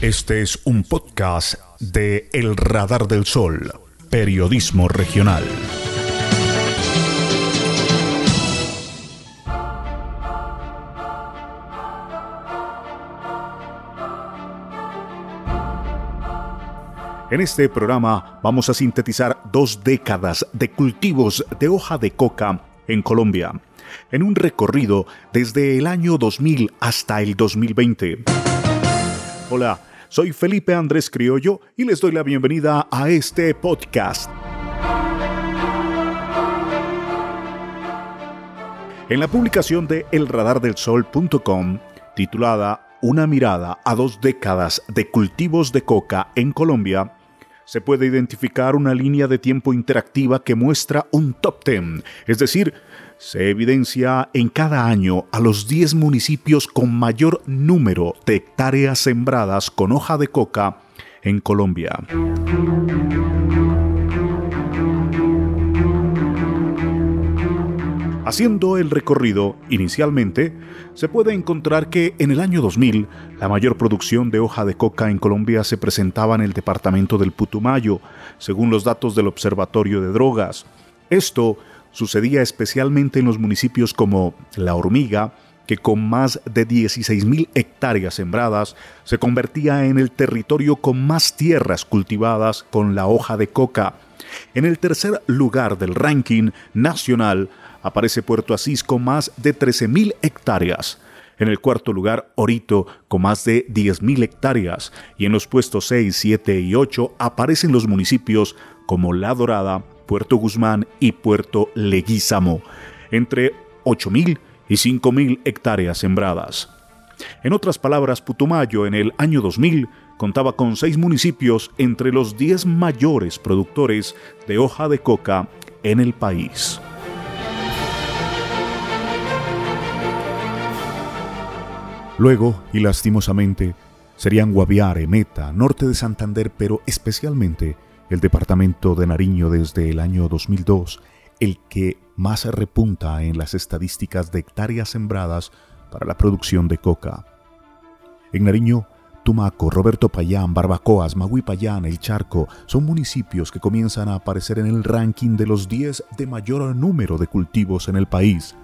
Este es un podcast de El Radar del Sol, periodismo regional. En este programa vamos a sintetizar dos décadas de cultivos de hoja de coca en Colombia, en un recorrido desde el año 2000 hasta el 2020. Hola, soy Felipe Andrés Criollo y les doy la bienvenida a este podcast. En la publicación de elradardelsol.com, titulada Una mirada a dos décadas de cultivos de coca en Colombia, se puede identificar una línea de tiempo interactiva que muestra un top 10, es decir, se evidencia en cada año a los 10 municipios con mayor número de hectáreas sembradas con hoja de coca en Colombia. Haciendo el recorrido, inicialmente, se puede encontrar que en el año 2000 la mayor producción de hoja de coca en Colombia se presentaba en el departamento del Putumayo, según los datos del Observatorio de Drogas. Esto Sucedía especialmente en los municipios como La Hormiga, que con más de 16.000 hectáreas sembradas se convertía en el territorio con más tierras cultivadas con la hoja de coca. En el tercer lugar del ranking nacional aparece Puerto Asís con más de 13.000 hectáreas. En el cuarto lugar, Orito, con más de 10.000 hectáreas. Y en los puestos 6, 7 y 8 aparecen los municipios como La Dorada, Puerto Guzmán y Puerto Leguízamo, entre 8.000 y 5.000 hectáreas sembradas. En otras palabras, Putumayo en el año 2000 contaba con seis municipios entre los 10 mayores productores de hoja de coca en el país. Luego, y lastimosamente, serían Guaviare, Meta, norte de Santander, pero especialmente el departamento de Nariño desde el año 2002, el que más repunta en las estadísticas de hectáreas sembradas para la producción de coca. En Nariño, Tumaco, Roberto Payán, Barbacoas, Magui Payán, El Charco son municipios que comienzan a aparecer en el ranking de los 10 de mayor número de cultivos en el país.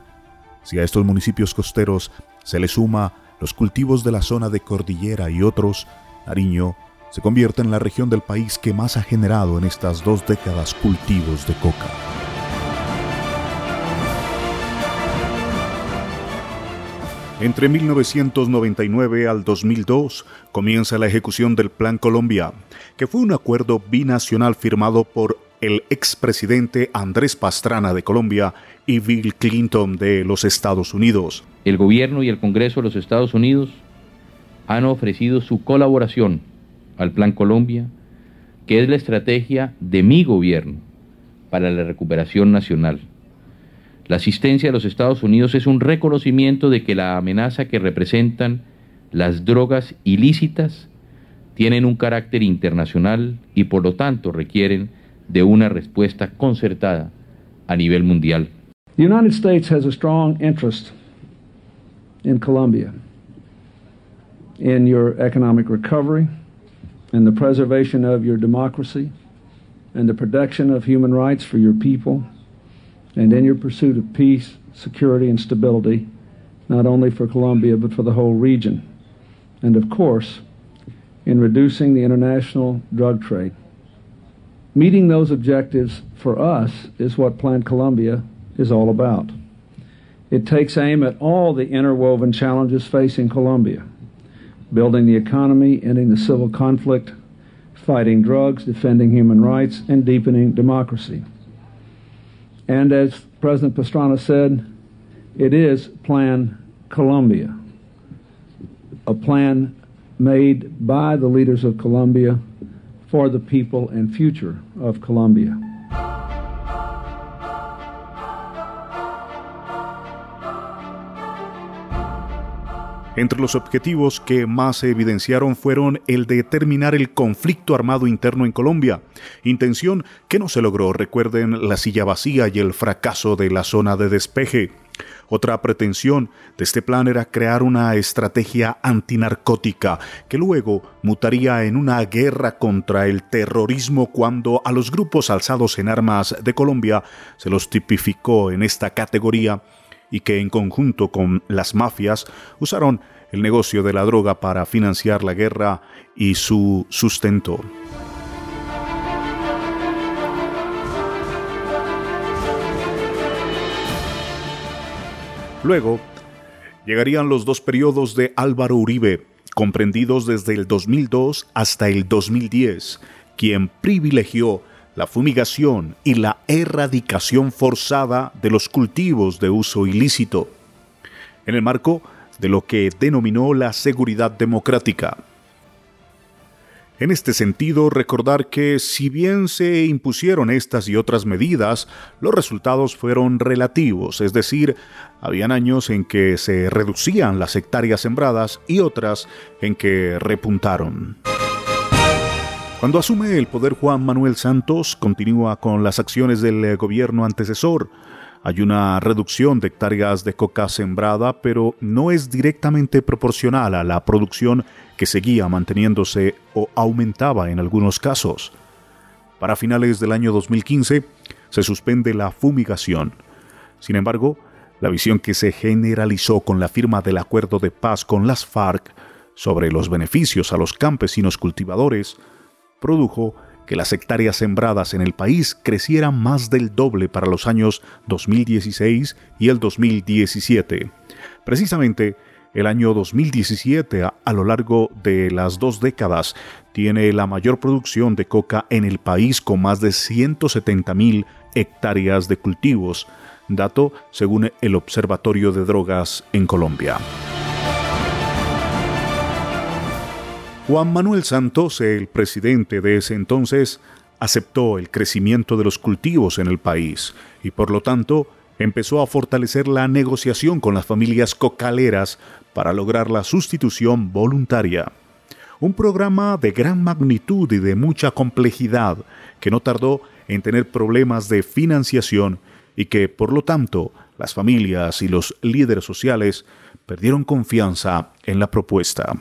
Si a estos municipios costeros se le suma los cultivos de la zona de cordillera y otros, Nariño se convierte en la región del país que más ha generado en estas dos décadas cultivos de coca. Entre 1999 al 2002 comienza la ejecución del Plan Colombia, que fue un acuerdo binacional firmado por el expresidente Andrés Pastrana de Colombia y Bill Clinton de los Estados Unidos. El gobierno y el Congreso de los Estados Unidos han ofrecido su colaboración al Plan Colombia, que es la estrategia de mi gobierno para la recuperación nacional. La asistencia de los Estados Unidos es un reconocimiento de que la amenaza que representan las drogas ilícitas tienen un carácter internacional y por lo tanto requieren de una respuesta concertada a nivel mundial. In Colombia, in your economic recovery, in the preservation of your democracy and the protection of human rights for your people and in your pursuit of peace, security, and stability, not only for Colombia but for the whole region. And of course, in reducing the international drug trade. Meeting those objectives for us is what Plant Colombia is all about. It takes aim at all the interwoven challenges facing Colombia building the economy, ending the civil conflict, fighting drugs, defending human rights, and deepening democracy. And as President Pastrana said, it is Plan Colombia, a plan made by the leaders of Colombia for the people and future of Colombia. Entre los objetivos que más se evidenciaron fueron el de terminar el conflicto armado interno en Colombia, intención que no se logró, recuerden la silla vacía y el fracaso de la zona de despeje. Otra pretensión de este plan era crear una estrategia antinarcótica que luego mutaría en una guerra contra el terrorismo cuando a los grupos alzados en armas de Colombia se los tipificó en esta categoría y que en conjunto con las mafias usaron el negocio de la droga para financiar la guerra y su sustento. Luego, llegarían los dos periodos de Álvaro Uribe, comprendidos desde el 2002 hasta el 2010, quien privilegió la fumigación y la erradicación forzada de los cultivos de uso ilícito, en el marco de lo que denominó la seguridad democrática. En este sentido, recordar que si bien se impusieron estas y otras medidas, los resultados fueron relativos, es decir, habían años en que se reducían las hectáreas sembradas y otras en que repuntaron. Cuando asume el poder Juan Manuel Santos, continúa con las acciones del gobierno antecesor, hay una reducción de hectáreas de coca sembrada, pero no es directamente proporcional a la producción que seguía manteniéndose o aumentaba en algunos casos. Para finales del año 2015 se suspende la fumigación. Sin embargo, la visión que se generalizó con la firma del acuerdo de paz con las FARC sobre los beneficios a los campesinos cultivadores produjo que las hectáreas sembradas en el país crecieran más del doble para los años 2016 y el 2017. Precisamente, el año 2017, a, lo largo de las dos décadas, tiene la mayor producción de coca en el país con más de 170 mil hectáreas de cultivos, dato según el Observatorio de Drogas en Colombia. Juan Manuel Santos, el presidente de ese entonces, aceptó el crecimiento de los cultivos en el país y por lo tanto empezó a fortalecer la negociación con las familias cocaleras para lograr la sustitución voluntaria. Un programa de gran magnitud y de mucha complejidad que no tardó en tener problemas de financiación y que, por lo tanto, las familias y los líderes sociales perdieron confianza en la propuesta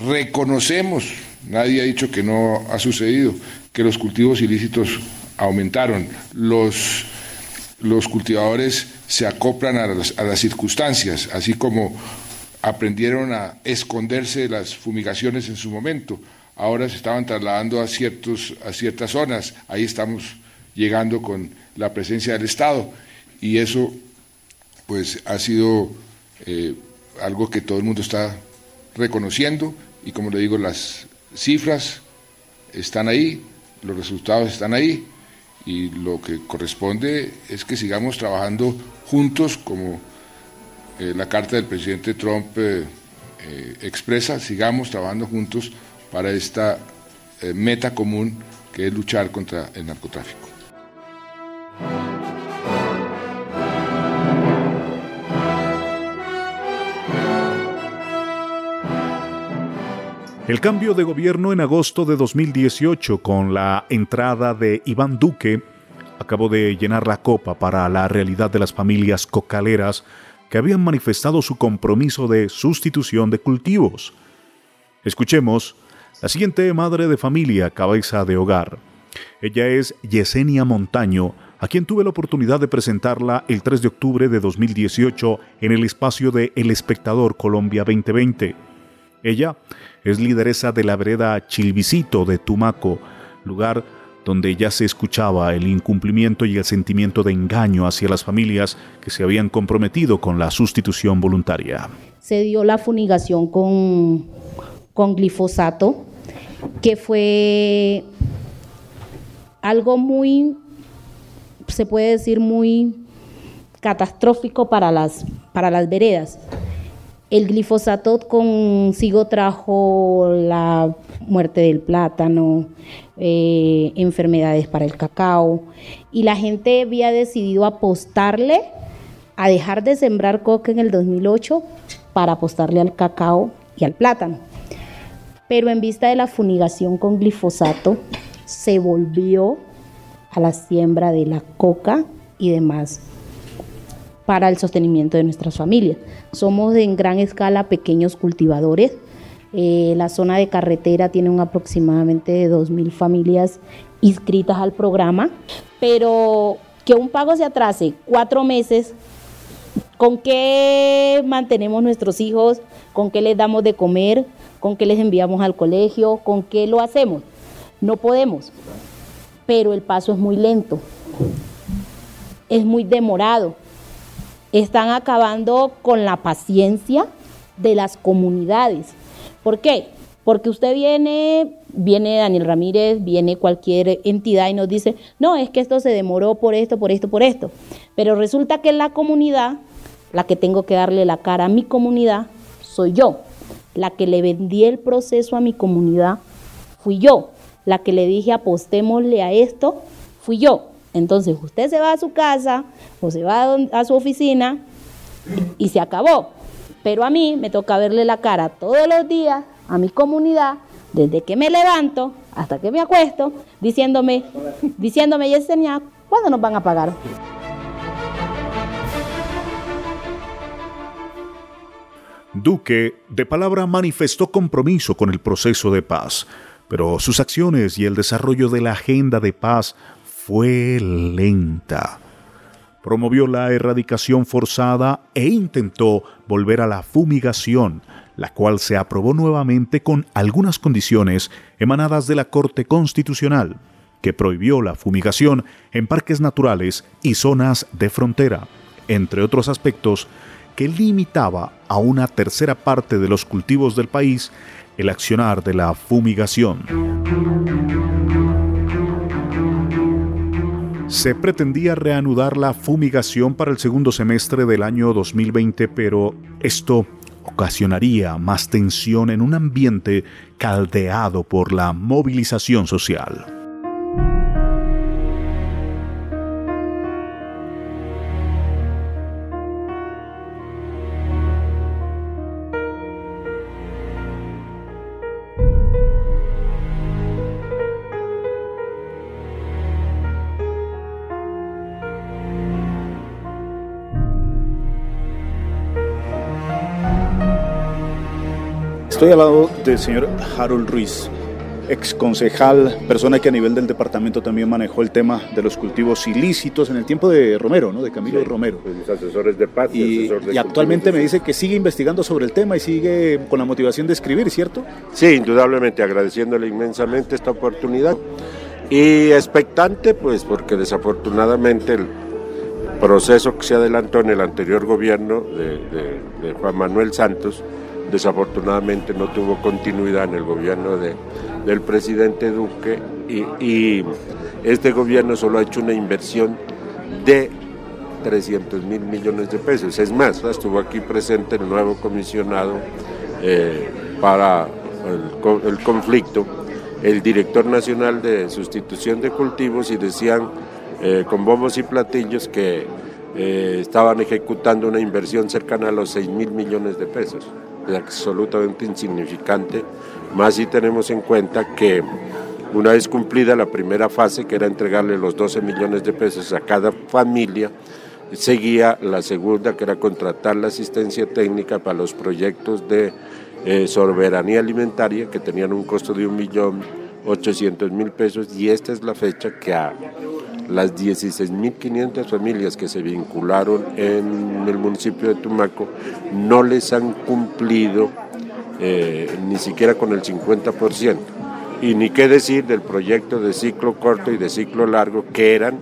reconocemos, nadie ha dicho que no ha sucedido, que los cultivos ilícitos aumentaron, los, los cultivadores se acoplan a las, a las circunstancias, así como aprendieron a esconderse de las fumigaciones en su momento, ahora se estaban trasladando a, ciertos, a ciertas zonas, ahí estamos llegando con la presencia del Estado y eso pues ha sido eh, algo que todo el mundo está reconociendo y como le digo, las cifras están ahí, los resultados están ahí y lo que corresponde es que sigamos trabajando juntos como eh, la carta del presidente Trump eh, eh, expresa, sigamos trabajando juntos para esta meta común que es luchar contra el narcotráfico. El cambio de gobierno en agosto de 2018 con la entrada de Iván Duque acabó de llenar la copa para la realidad de las familias cocaleras que habían manifestado su compromiso de sustitución de cultivos. Escuchemos la siguiente madre de familia, cabeza de hogar. Ella es Yesenia Montaño, a quien tuve la oportunidad de presentarla el 3 de octubre de 2018 en el espacio de El Espectador Colombia 2020. Ella es lideresa de la vereda Chilvisito de Tumaco, lugar donde ya se escuchaba el incumplimiento y el sentimiento de engaño hacia las familias que se habían comprometido con la sustitución voluntaria. Se dio la funigación con, glifosato, que fue algo muy, se puede decir, muy catastrófico para las veredas el glifosato consigo trajo la muerte del plátano, eh, enfermedades para el cacao, y la gente había decidido apostarle a dejar de sembrar coca en el 2008 para apostarle al cacao y al plátano. Pero en vista de la funigación con glifosato, se volvió a la siembra de la coca y demás para el sostenimiento de nuestras familias. Somos en gran escala pequeños cultivadores. Eh, la zona de carretera tiene un aproximadamente de 2.000 familias inscritas al programa, pero que un pago se atrase cuatro meses, ¿con qué mantenemos nuestros hijos? ¿Con qué les damos de comer? ¿Con qué les enviamos al colegio? ¿Con qué lo hacemos? No podemos, pero el paso es muy lento, es muy demorado están acabando con la paciencia de las comunidades. ¿Por qué? Porque usted viene, viene Daniel Ramírez, viene cualquier entidad y nos dice, no, es que esto se demoró por esto, por esto, por esto. Pero resulta que la comunidad, la que tengo que darle la cara a mi comunidad, soy yo. La que le vendí el proceso a mi comunidad, fui yo. La que le dije apostémosle a esto, fui yo. Entonces usted se va a su casa o se va a su oficina y, se acabó. Pero a mí me toca verle la cara todos los días a mi comunidad, desde que me levanto hasta que me acuesto, diciéndome, diciéndome, Yesenia, ¿cuándo nos van a pagar? Duque, de palabra, manifestó compromiso con el proceso de paz, pero sus acciones y el desarrollo de la agenda de paz fue lenta. Promovió la erradicación forzada e intentó volver a la fumigación, la cual se aprobó nuevamente con algunas condiciones emanadas de la Corte Constitucional, que prohibió la fumigación en parques naturales y zonas de frontera, entre otros aspectos que limitaba a una tercera parte de los cultivos del país el accionar de la fumigación. Se pretendía reanudar la fumigación para el segundo semestre del año 2020, pero esto ocasionaría más tensión en un ambiente caldeado por la movilización social. Estoy al lado del señor Harold Ruiz, ex concejal, persona que a nivel del departamento también manejó el tema de los cultivos ilícitos en el tiempo de Romero, ¿no? de Camilo Romero. Pues mis asesores de paz y, y actualmente me dice que sigue investigando sobre el tema y sigue con la motivación de escribir, ¿cierto? Sí, indudablemente, agradeciéndole inmensamente esta oportunidad y expectante, pues porque desafortunadamente el proceso que se adelantó en el anterior gobierno de Juan Manuel Santos, desafortunadamente no tuvo continuidad en el gobierno de, del presidente Duque y, este gobierno solo ha hecho una inversión de 300 mil millones de pesos. Es más, estuvo aquí presente el nuevo comisionado eh, para el, conflicto, el director nacional de sustitución de cultivos y decían eh, con bombos y platillos que eh, estaban ejecutando una inversión cercana a los 6 mil millones de pesos absolutamente insignificante, más si tenemos en cuenta que una vez cumplida la primera fase, que era entregarle los 12 millones de pesos a cada familia, seguía la segunda, que era contratar la asistencia técnica para los proyectos de eh, soberanía alimentaria, que tenían un costo de un millón ochocientos mil pesos, y esta es la fecha que a las 16.500 familias que se vincularon en el municipio de Tumaco no les han cumplido eh, ni siquiera con el 50%. Y ni qué decir del proyecto de ciclo corto y de ciclo largo, que eran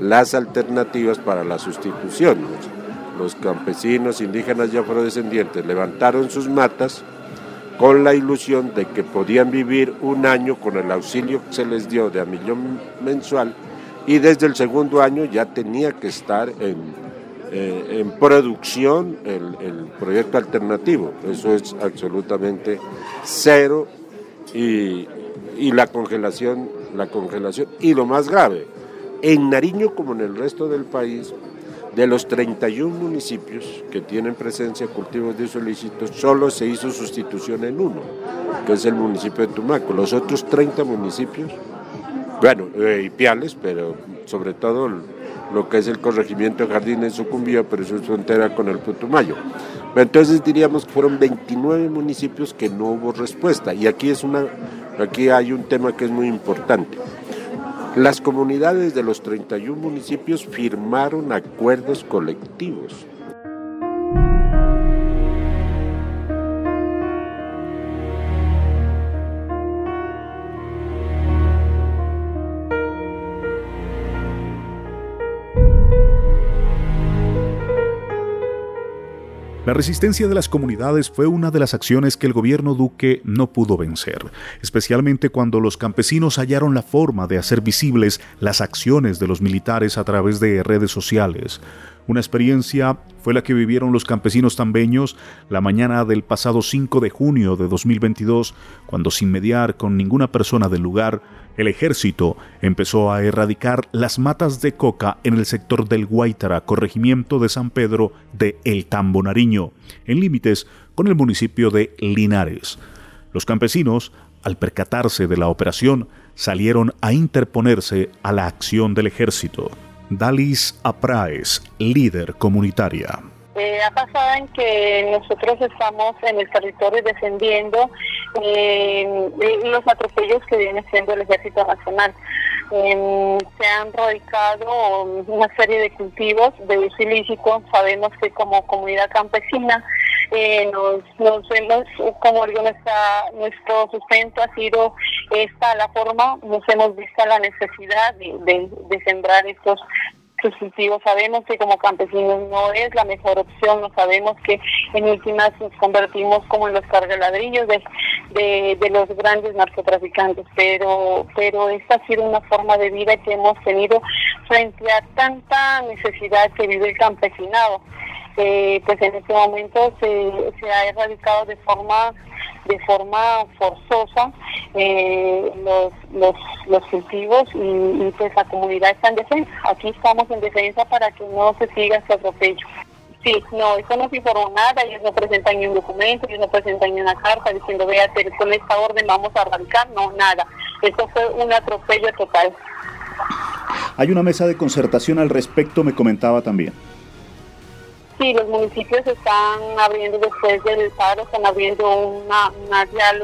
las alternativas para la sustitución. Los campesinos indígenas y afrodescendientes levantaron sus matas con la ilusión de que podían vivir un año con el auxilio que se les dio de a millón mensual y desde el segundo año ya tenía que estar en, eh, en producción el, el, proyecto alternativo. Eso es absolutamente cero y, y, la congelación, la congelación. Y lo más grave, en Nariño como en el resto del país, de los 31 municipios que tienen presencia cultivos de ilícitos, solo se hizo sustitución en uno, que es el municipio de Tumaco. Los otros 30 municipios bueno, eh, y Piales, pero sobre todo lo que es el corregimiento de Jardines Sucumbío, pero eso es frontera con el Putumayo. Entonces diríamos que fueron 29 municipios que no hubo respuesta. Y aquí, es una, aquí hay un tema que es muy importante. Las comunidades de los 31 municipios firmaron acuerdos colectivos La resistencia de las comunidades fue una de las acciones que el gobierno Duque no pudo vencer, especialmente cuando los campesinos hallaron la forma de hacer visibles las acciones de los militares a través de redes sociales. Una experiencia fue la que vivieron los campesinos tambeños la mañana del pasado 5 de junio de 2022, cuando sin mediar con ninguna persona del lugar, el ejército empezó a erradicar las matas de coca en el sector del Guaitara, corregimiento de San Pedro de El Tambo Nariño, en límites con el municipio de Linares. Los campesinos, al percatarse de la operación, salieron a interponerse a la acción del ejército. Dalis Apraes, líder comunitaria. Eh, ha pasado en que nosotros estamos en el territorio defendiendo eh, los atropellos que viene siendo el Ejército Nacional. Em, se han radicado una serie de cultivos de uso ilícito. Sabemos que como comunidad campesina eh, nos, nos hemos, como digo, nuestro sustento ha sido esta la forma, nos hemos visto la necesidad de, de sembrar estos cultivos. Sabemos que como campesinos no es la mejor opción, no sabemos que en últimas nos convertimos como en los cargaladrillos de, de, de los grandes narcotraficantes, pero, pero esta ha sido una forma de vida que hemos tenido frente a tanta necesidad que vive el campesinado. Eh, pues en este momento se, se ha erradicado de forma de forma forzosa eh, los, los, los cultivos y, pues la comunidad está en defensa. Aquí estamos en defensa para que no se siga este atropello. Sí, no, eso no se informó nada, ellos no presentan ni un documento, ellos no presentan ni una carta diciendo, vea, con esta orden vamos a arrancar, no, nada. Esto fue un atropello total. Hay una mesa de concertación al respecto, me comentaba también. Sí, los municipios están abriendo después del paro, están abriendo una,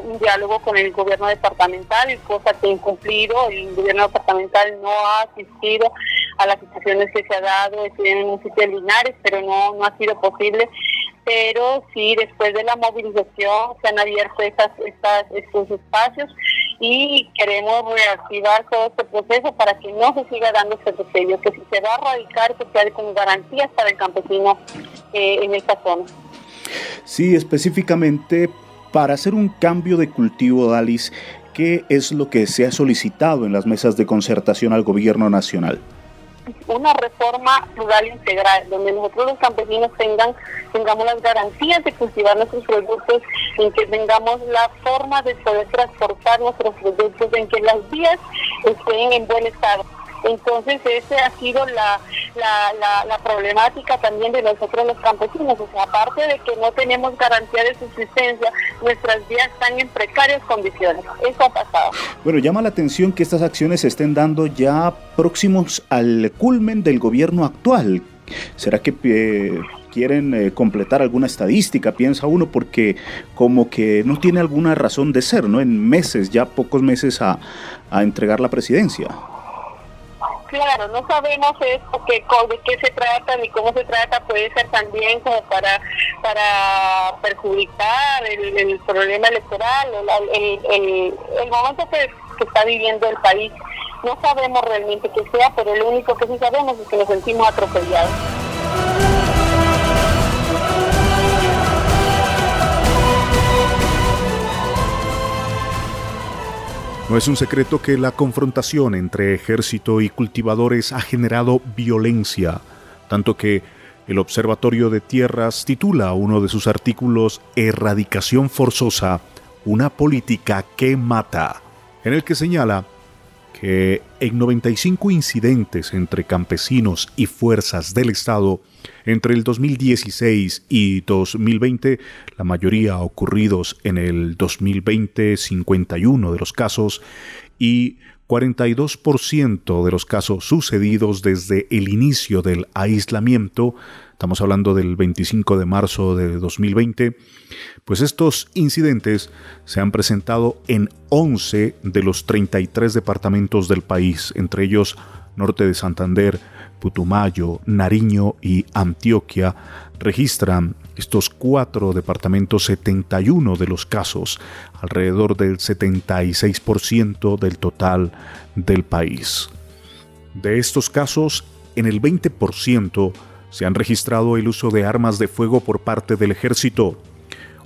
un diálogo con el gobierno departamental, cosa que incumplido. El gobierno departamental no ha asistido a las situaciones que se ha dado en el municipio de Linares, pero no, no ha sido posible pero sí, después de la movilización se han abierto estas, estas, estos espacios y queremos reactivar todo este proceso para que no se siga dando este atropello, que si se va a erradicar, que sea con garantías para el campesino eh, en esta zona. Sí, específicamente para hacer un cambio de cultivo, Dalis, ¿qué es lo que se ha solicitado en las mesas de concertación al gobierno nacional? Una reforma rural integral, donde nosotros los campesinos tengan, tengamos las garantías de cultivar nuestros productos, en que tengamos la forma de poder transportar nuestros productos, en que las vías estén en buen estado. Entonces, esa ha sido la, la, la, problemática también de nosotros los campesinos. O sea, aparte de que no tenemos garantía de subsistencia, nuestras vías están en precarias condiciones. Eso ha pasado. Bueno, llama la atención que estas acciones se estén dando ya próximos al culmen del gobierno actual. ¿Será que eh, quieren eh, completar alguna estadística, piensa uno, porque como que no tiene alguna razón de ser, ¿no? En meses, ya pocos meses a, a entregar la presidencia. Claro, no sabemos esto, que, de qué se trata ni cómo se trata, puede ser también como para para perjudicar el, problema electoral, el, el, momento que, que, está viviendo el país. No sabemos realmente qué sea, pero lo único que sí sabemos es que nos sentimos atropellados. No es un secreto que la confrontación entre ejército y cultivadores ha generado violencia, tanto que el Observatorio de Tierras titula uno de sus artículos Erradicación forzosa, una política que mata, en el que señala que en 95 incidentes entre campesinos y fuerzas del Estado entre el 2016 y 2020, la mayoría ocurridos en el 2020, 51 de los casos, y 42% de los casos sucedidos desde el inicio del aislamiento, estamos hablando del 25 de marzo de 2020, pues estos incidentes se han presentado en 11 de los 33 departamentos del país, entre ellos norte de Santander, Putumayo, Nariño y Antioquia, registran estos cuatro departamentos 71 de los casos, alrededor del 76% del total del país. De estos casos, en el 20% se han registrado el uso de armas de fuego por parte del ejército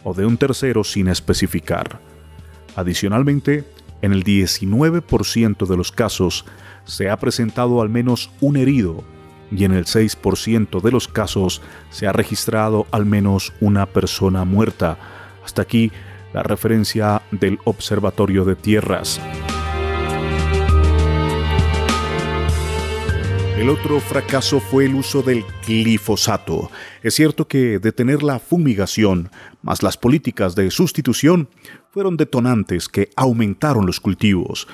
o de un tercero sin especificar. Adicionalmente, en el 19% de los casos se ha presentado al menos un herido y en el 6% de los casos se ha registrado al menos una persona muerta. Hasta aquí la referencia del Observatorio de Tierras. El otro fracaso fue el uso del glifosato. Es cierto que detener la fumigación, más las políticas de sustitución, fueron detonantes que aumentaron los cultivos.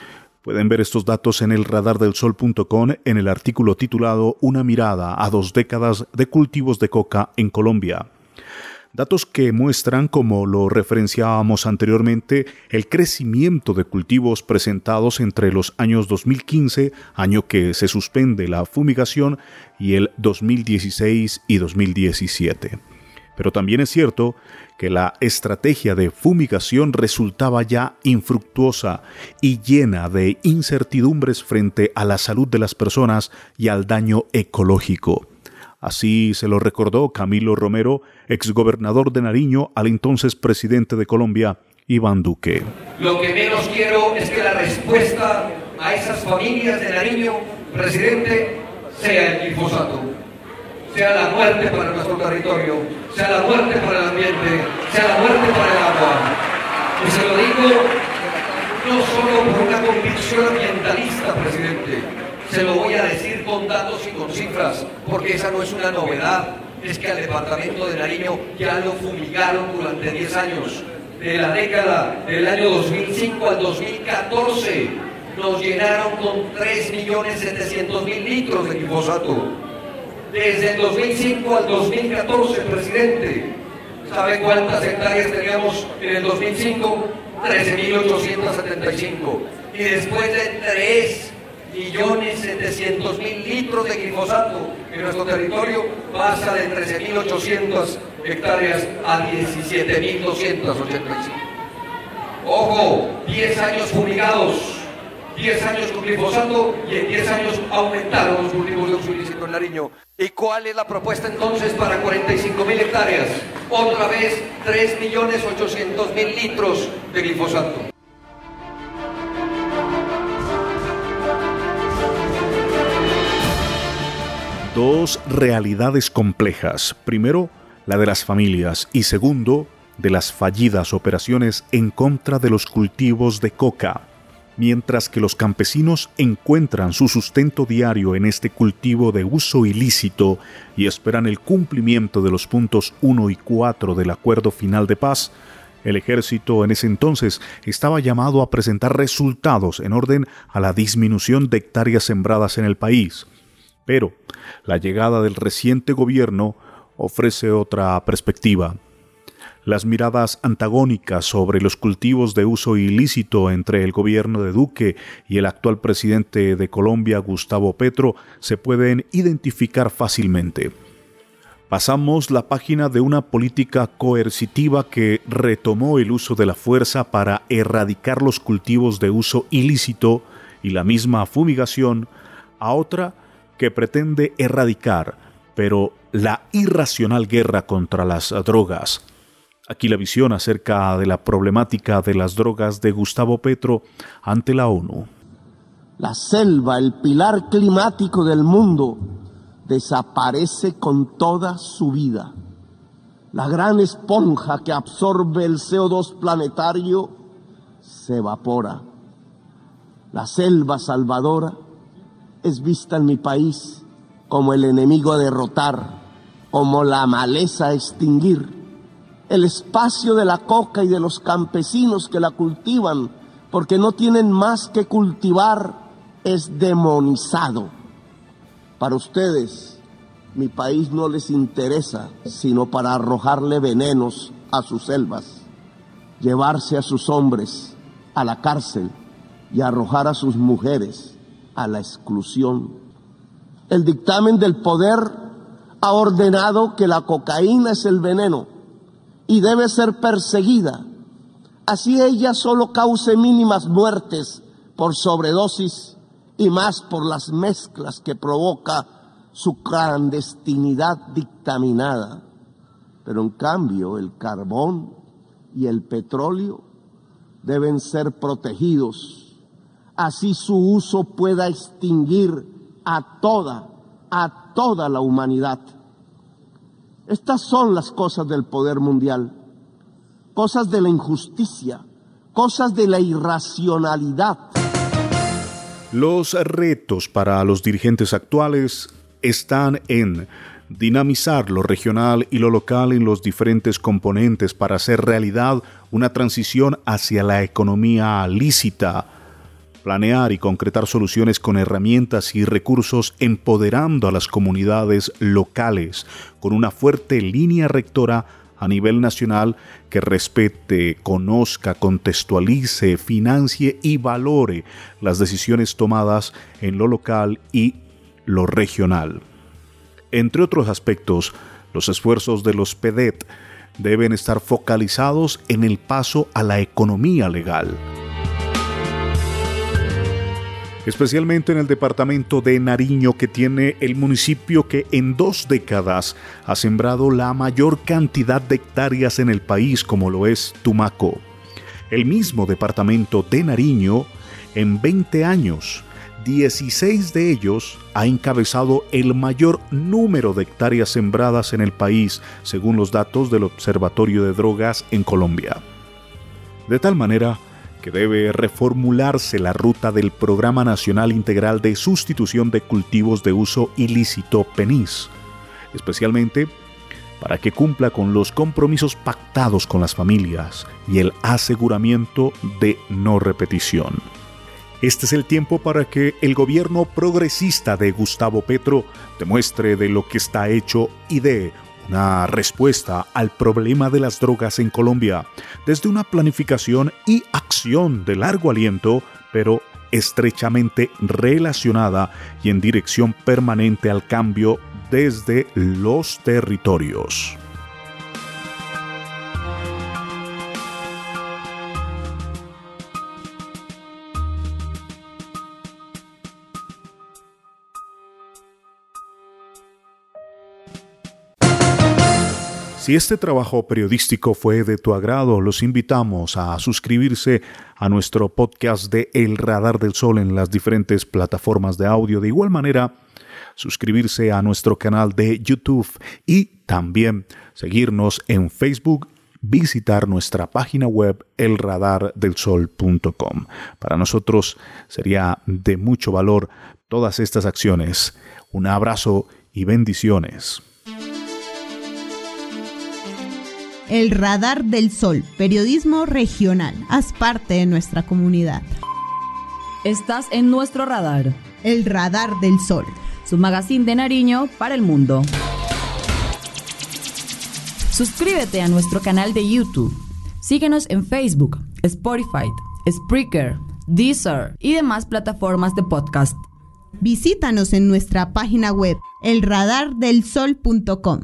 Pueden ver estos datos en el radardelsol.com en el artículo titulado Una mirada a dos décadas de cultivos de coca en Colombia. Datos que muestran, como lo referenciábamos anteriormente, el crecimiento de cultivos presentados entre los años 2015, año que se suspende la fumigación, y el 2016 y 2017. Pero también es cierto que la estrategia de fumigación resultaba ya infructuosa y llena de incertidumbres frente a la salud de las personas y al daño ecológico. Así se lo recordó Camilo Romero, exgobernador de Nariño, al entonces presidente de Colombia, Iván Duque. Lo que menos quiero es que la respuesta a esas familias de Nariño, presidente, sea el glifosato sea la muerte para nuestro territorio, sea la muerte para el ambiente, sea la muerte para el agua. Y se lo digo no solo por una convicción ambientalista, presidente, se lo voy a decir con datos y con cifras, porque esa no es una novedad, es que al departamento de Nariño ya lo fumigaron durante 10 años. De la década del año 2005 al 2014 nos llenaron con 3.700.000 litros de glifosato desde el 2005 al 2014, presidente. ¿Sabe cuántas hectáreas teníamos en el 2005? 13.875. Y después de 3 millones 700 mil litros de glifosato en nuestro territorio pasa de 13.800 hectáreas a 17.285. Ojo, 10 años fumigados 10 años con glifosato y en 10 años aumentaron los cultivos de uso ilícito en Nariño. ¿Y cuál es la propuesta entonces para 45 mil hectáreas? Otra vez 3 millones 800 mil litros de glifosato. Dos realidades complejas. Primero, la de las familias y segundo, de las fallidas operaciones en contra de los cultivos de coca mientras que los campesinos encuentran su sustento diario en este cultivo de uso ilícito y esperan el cumplimiento de los puntos 1 y 4 del acuerdo final de paz, el ejército en ese entonces estaba llamado a presentar resultados en orden a la disminución de hectáreas sembradas en el país. Pero la llegada del reciente gobierno ofrece otra perspectiva las miradas antagónicas sobre los cultivos de uso ilícito entre el gobierno de Duque y el actual presidente de Colombia, Gustavo Petro, se pueden identificar fácilmente. Pasamos la página de una política coercitiva que retomó el uso de la fuerza para erradicar los cultivos de uso ilícito y la misma fumigación a otra que pretende erradicar, pero la irracional guerra contra las drogas. Aquí la visión acerca de la problemática de las drogas de Gustavo Petro ante la ONU. La selva, el pilar climático del mundo, desaparece con toda su vida. La gran esponja que absorbe el CO2 planetario se evapora. La selva salvadora es vista en mi país como el enemigo a derrotar, como la maleza a extinguir el espacio de la coca y de los campesinos que la cultivan porque no tienen más que cultivar, es demonizado. Para ustedes, mi país no les interesa sino para arrojarle venenos a sus selvas, llevarse a sus hombres a la cárcel y arrojar a sus mujeres a la exclusión. El dictamen del poder ha ordenado que la cocaína es el veneno y debe ser perseguida. Así ella solo cause mínimas muertes por sobredosis y más por las mezclas que provoca su clandestinidad dictaminada. Pero en cambio el carbón y el petróleo deben ser protegidos. Así su uso pueda extinguir a toda, a toda la humanidad. Estas son las cosas del poder mundial, cosas de la injusticia, cosas de la irracionalidad. Los retos para los dirigentes actuales están en dinamizar lo regional y lo local en los diferentes componentes para hacer realidad una transición hacia la economía lícita, planear y concretar soluciones con herramientas y recursos empoderando a las comunidades locales con una fuerte línea rectora a nivel nacional que respete, conozca, contextualice, financie y valore las decisiones tomadas en lo local y lo regional. Entre otros aspectos, los esfuerzos de los PEDET deben estar focalizados en el paso a la economía legal especialmente en el departamento de Nariño que tiene el municipio que en dos décadas ha sembrado la mayor cantidad de hectáreas en el país como lo es Tumaco. El mismo departamento de Nariño, en 20 años, 16 de ellos ha encabezado el mayor número de hectáreas sembradas en el país, según los datos del Observatorio de Drogas en Colombia. De tal manera que debe reformularse la ruta del Programa Nacional Integral de Sustitución de Cultivos de Uso Ilícito PENIS, especialmente para que cumpla con los compromisos pactados con las familias y el aseguramiento de no repetición. Este es el tiempo para que el gobierno progresista de Gustavo Petro demuestre de lo que está hecho y dé una respuesta al problema de las drogas en Colombia desde una planificación y acción de largo aliento, pero estrechamente relacionada y en dirección permanente al cambio desde los territorios. Si este trabajo periodístico fue de tu agrado, los invitamos a suscribirse a nuestro podcast de El Radar del Sol en las diferentes plataformas de audio. De igual manera, suscribirse a nuestro canal de YouTube y también seguirnos en Facebook visitar nuestra página web elradardelsol.com. Para nosotros sería de mucho valor todas estas acciones. Un abrazo y bendiciones. El Radar del Sol, periodismo regional. Haz parte de nuestra comunidad. Estás en nuestro radar. El Radar del Sol. Su magazine de Nariño para el mundo. Suscríbete a nuestro canal de YouTube. Síguenos en Facebook, Spotify, Spreaker, Deezer y demás plataformas de podcast. Visítanos en nuestra página web elradardelsol.com.